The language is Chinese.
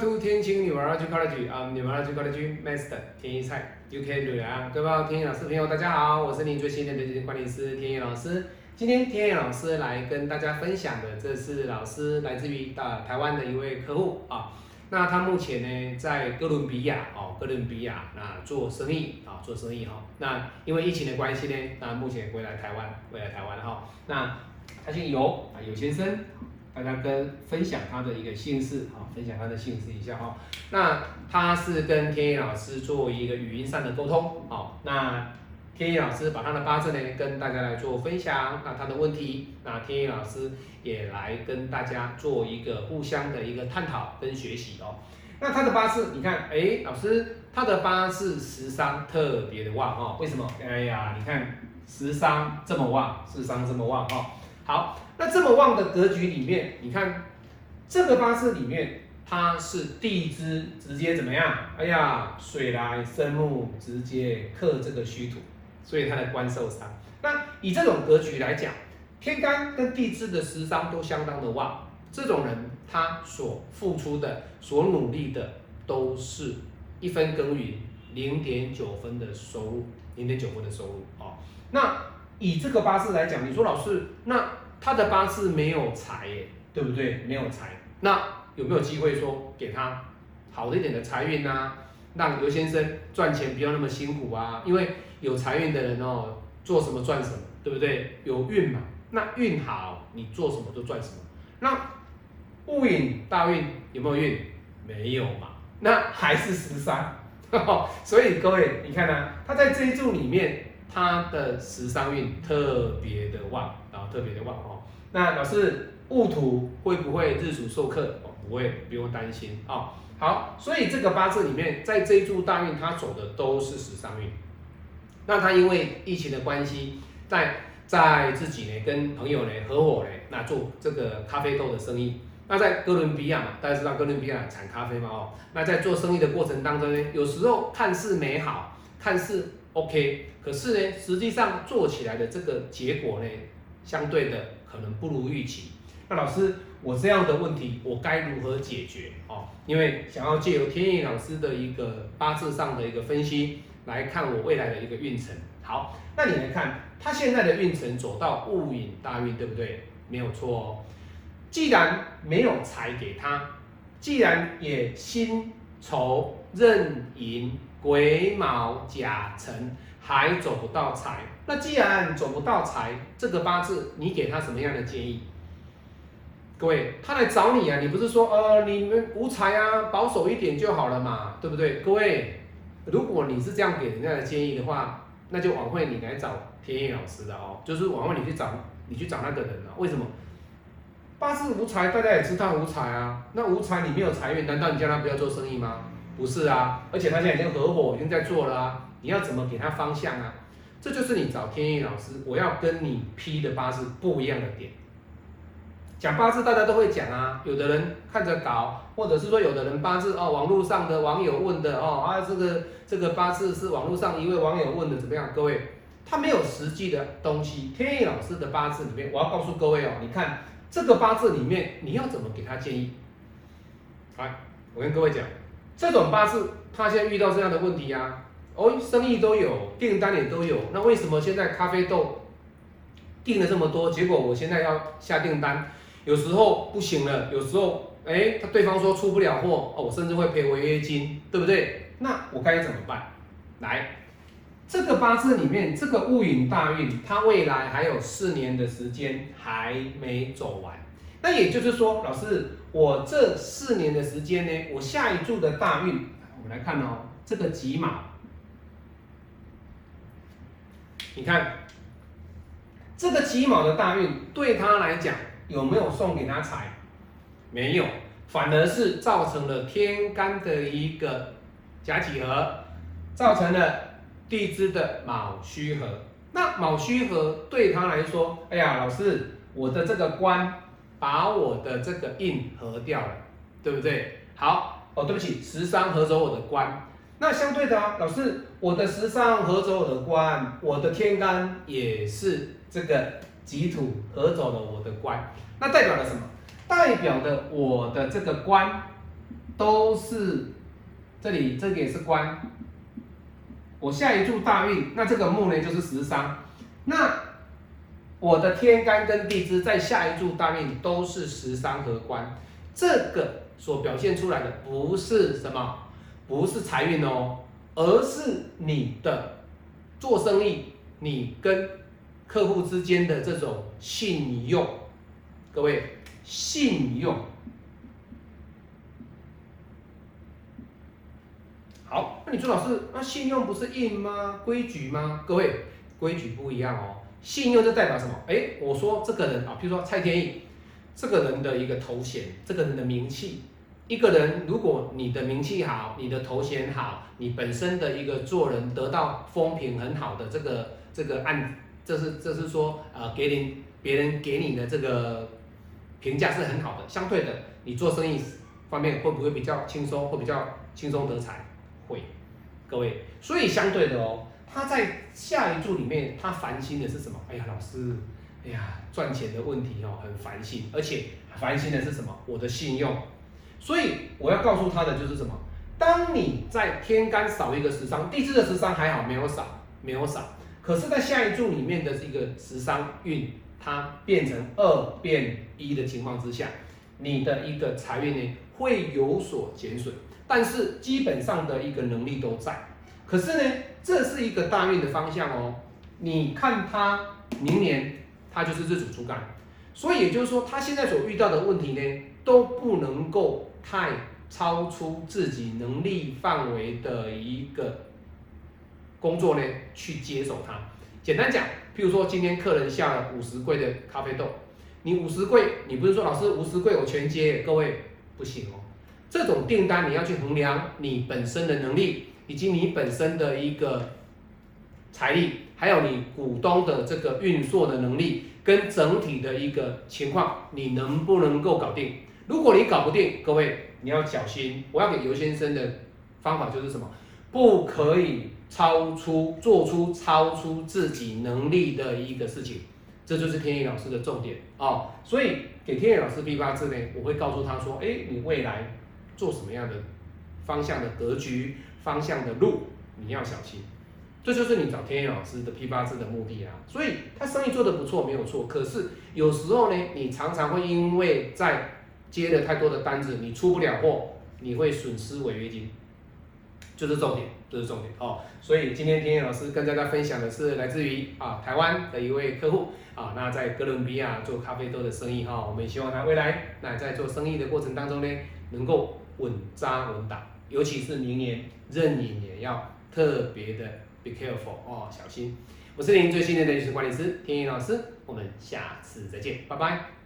to 天晴女儿 College 啊、um,，女儿 College Master 天一菜 UK 女啊，各位天意老师朋友，大家好，我是您最信任的基金管理师天意老师。今天天意老师来跟大家分享的，这是老师来自于大台湾的一位客户啊。那他目前呢，在哥伦比亚哦，哥伦比亚那做生意啊，做生意哈。那因为疫情的关系呢，那目前回来台湾，回来台湾哈。那他姓尤啊，尤先生。大家跟分享他的一个姓氏啊，分享他的姓氏一下哈。那他是跟天意老师做一个语音上的沟通，好，那天意老师把他的八字呢跟大家来做分享，那他的问题，那天意老师也来跟大家做一个互相的一个探讨跟学习哦。那他的八字，你看，哎，老师他的八字十伤特别的旺哦，为什么？哎呀，你看十伤这么旺，十伤这么旺哦。好。那这么旺的格局里面，你看这个八字里面，它是地支直接怎么样？哎呀，水来生木，直接克这个虚土，所以它的官受伤。那以这种格局来讲，天干跟地支的食伤都相当的旺，这种人他所付出的、所努力的，都是一分耕耘零点九分的收入，零点九分的收入哦。那以这个八字来讲，你说老师那？他的八字没有财耶，对不对？没有财，那有没有机会说给他好一点的财运呢？让刘先生赚钱不要那么辛苦啊？因为有财运的人哦，做什么赚什么，对不对？有运嘛，那运好，你做什么都赚什么。那戊寅大运有没有运？没有嘛，那还是十三。所以各位，你看呢，他在这一柱里面。他的十三运特别的旺，特别的旺哦。那老师戊土会不会日主受克？哦，不会，不用担心哦。好，所以这个八字里面，在这一柱大运，他走的都是食伤运。那他因为疫情的关系，在在自己呢跟朋友呢合伙呢，那做这个咖啡豆的生意。那在哥伦比亚嘛，大家知道哥伦比亚产咖啡嘛哦。那在做生意的过程当中呢，有时候看似美好，看似。OK，可是呢，实际上做起来的这个结果呢，相对的可能不如预期。那老师，我这样的问题我该如何解决？哦，因为想要借由天意老师的一个八字上的一个分析来看我未来的一个运程。好，那你来看他现在的运程走到戊寅大运，对不对？没有错哦。既然没有财给他，既然也辛丑壬寅。癸卯甲辰还走不到财，那既然走不到财，这个八字你给他什么样的建议？各位，他来找你啊，你不是说呃你们无财啊，保守一点就好了嘛，对不对？各位，如果你是这样给人家的建议的话，那就晚会你来找天意老师的哦，就是晚会你去找你去找那个人了。为什么？八字无财，大家也知道无财啊，那无财你没有财运，难道你叫他不要做生意吗？不是啊，而且他现在已经合伙，已经在做了啊。你要怎么给他方向啊？这就是你找天意老师，我要跟你批的八字不一样的点。讲八字大家都会讲啊，有的人看着稿，或者是说有的人八字哦，网络上的网友问的哦啊，这个这个八字是网络上一位网友问的怎么样？各位，他没有实际的东西。天意老师的八字里面，我要告诉各位哦，你看这个八字里面你要怎么给他建议？来，我跟各位讲。这种八字，他现在遇到这样的问题呀，哦，生意都有，订单也都有，那为什么现在咖啡豆订了这么多，结果我现在要下订单，有时候不行了，有时候，哎，他对方说出不了货，哦，我甚至会赔违约金，对不对？那我该怎么办？来，这个八字里面，这个戊寅大运，它未来还有四年的时间还没走完。那也就是说，老师，我这四年的时间呢，我下一柱的大运，我们来看哦，这个己卯，你看这个己卯的大运对他来讲有没有送给他财？没有，反而是造成了天干的一个甲己合，造成了地支的卯戌合。那卯戌合对他来说，哎呀，老师，我的这个官。把我的这个印合掉了，对不对？好哦，对不起，十三合走我的官。那相对的啊，老师，我的十三合走我的官，我的天干也是这个己土合走了我的官。那代表了什么？代表的我的这个官都是这里这个也是官，我下一柱大运，那这个木呢就是十伤，那我的天干跟地支在下一柱大运都是食伤和官，这个所表现出来的不是什么，不是财运哦，而是你的做生意，你跟客户之间的这种信用，各位信用。好，那你说老师，那信用不是印吗？规矩吗？各位，规矩不一样哦。信用就代表什么？哎，我说这个人啊，比如说蔡天意，这个人的一个头衔，这个人的名气，一个人如果你的名气好，你的头衔好，你本身的一个做人得到风评很好的这个这个案，这是这是说呃，给你别人给你的这个评价是很好的。相对的，你做生意方面会不会比较轻松？会比较轻松得财？会，各位，所以相对的哦，他在下一柱里面，他烦心的是什么？哎呀，老师，哎呀，赚钱的问题哦，很烦心，而且烦心的是什么？我的信用。所以我要告诉他的就是什么？当你在天干少一个十伤，地支的十伤还好，没有少，没有少。可是，在下一柱里面的这个十伤运，它变成二变一的情况之下，你的一个财运呢会有所减损。但是基本上的一个能力都在，可是呢，这是一个大运的方向哦。你看他明年他就是日主主干，所以也就是说，他现在所遇到的问题呢，都不能够太超出自己能力范围的一个工作呢去接手它。简单讲，譬如说今天客人下了五十柜的咖啡豆，你五十柜，你不是说老师五十柜我全接，各位不行哦。这种订单你要去衡量你本身的能力，以及你本身的一个财力，还有你股东的这个运作的能力，跟整体的一个情况，你能不能够搞定？如果你搞不定，各位你要小心。我要给尤先生的方法就是什么？不可以超出做出超出自己能力的一个事情，这就是天意老师的重点哦。所以给天意老师批八字呢，我会告诉他说：，哎，你未来。做什么样的方向的格局、方向的路，你要小心。这就是你找天野老师的批八字的目的啊。所以他生意做得不错，没有错。可是有时候呢，你常常会因为在接了太多的单子，你出不了货，你会损失违约金。就是重点，这是重点哦。所以今天天野老师跟大家分享的是来自于啊台湾的一位客户啊，那在哥伦比亚做咖啡豆的生意哈。我们也希望他未来那在做生意的过程当中呢，能够。稳扎稳打，尤其是明年壬寅年要特别的 be careful 哦，小心。我是您最信任的人事管理师天意老师，我们下次再见，拜拜。